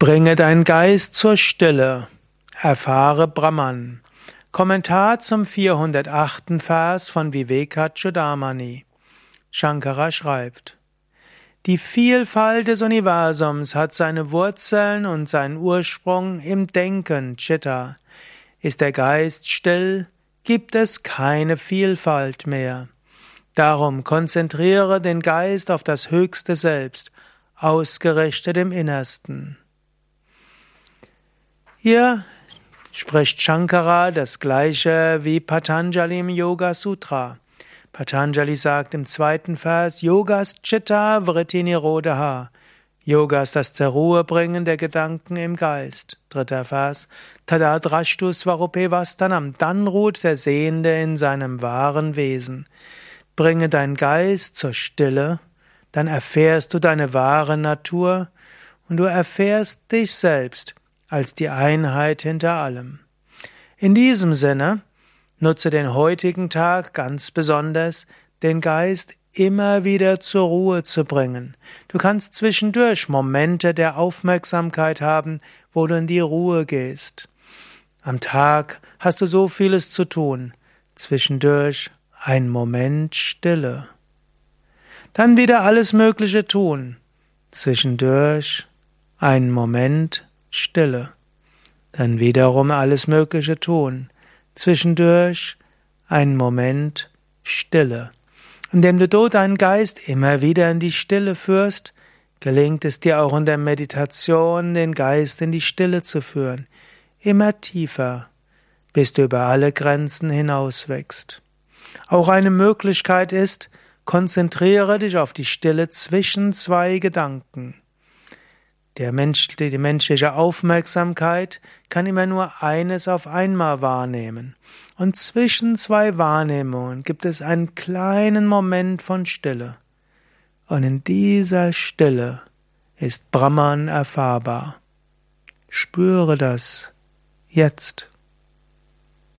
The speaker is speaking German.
Bringe dein Geist zur Stille. Erfahre Brahman. Kommentar zum 408. Vers von Vivekachudamani. Shankara schreibt, Die Vielfalt des Universums hat seine Wurzeln und seinen Ursprung im Denken, Chitta. Ist der Geist still, gibt es keine Vielfalt mehr. Darum konzentriere den Geist auf das höchste Selbst, ausgerichtet im Innersten. Hier spricht Shankara das gleiche wie Patanjali im Yoga Sutra. Patanjali sagt im zweiten Vers, Yogas Chitta Vritti Nirodha. Yoga ist das zur Ruhe bringen der Gedanken im Geist. Dritter Vers, Tada Drashtu Svarupe Vastanam. Dann ruht der Sehende in seinem wahren Wesen. Bringe deinen Geist zur Stille, dann erfährst du deine wahre Natur und du erfährst dich selbst als die Einheit hinter allem. In diesem Sinne nutze den heutigen Tag ganz besonders, den Geist immer wieder zur Ruhe zu bringen. Du kannst zwischendurch Momente der Aufmerksamkeit haben, wo du in die Ruhe gehst. Am Tag hast du so vieles zu tun. Zwischendurch ein Moment Stille. Dann wieder alles Mögliche tun. Zwischendurch ein Moment Stille. Dann wiederum alles Mögliche tun. Zwischendurch ein Moment Stille. Indem du dort deinen Geist immer wieder in die Stille führst, gelingt es dir auch in der Meditation, den Geist in die Stille zu führen. Immer tiefer, bis du über alle Grenzen hinauswächst. Auch eine Möglichkeit ist, konzentriere dich auf die Stille zwischen zwei Gedanken. Der Mensch, die menschliche Aufmerksamkeit kann immer nur eines auf einmal wahrnehmen. Und zwischen zwei Wahrnehmungen gibt es einen kleinen Moment von Stille. Und in dieser Stille ist Brahman erfahrbar. Spüre das jetzt.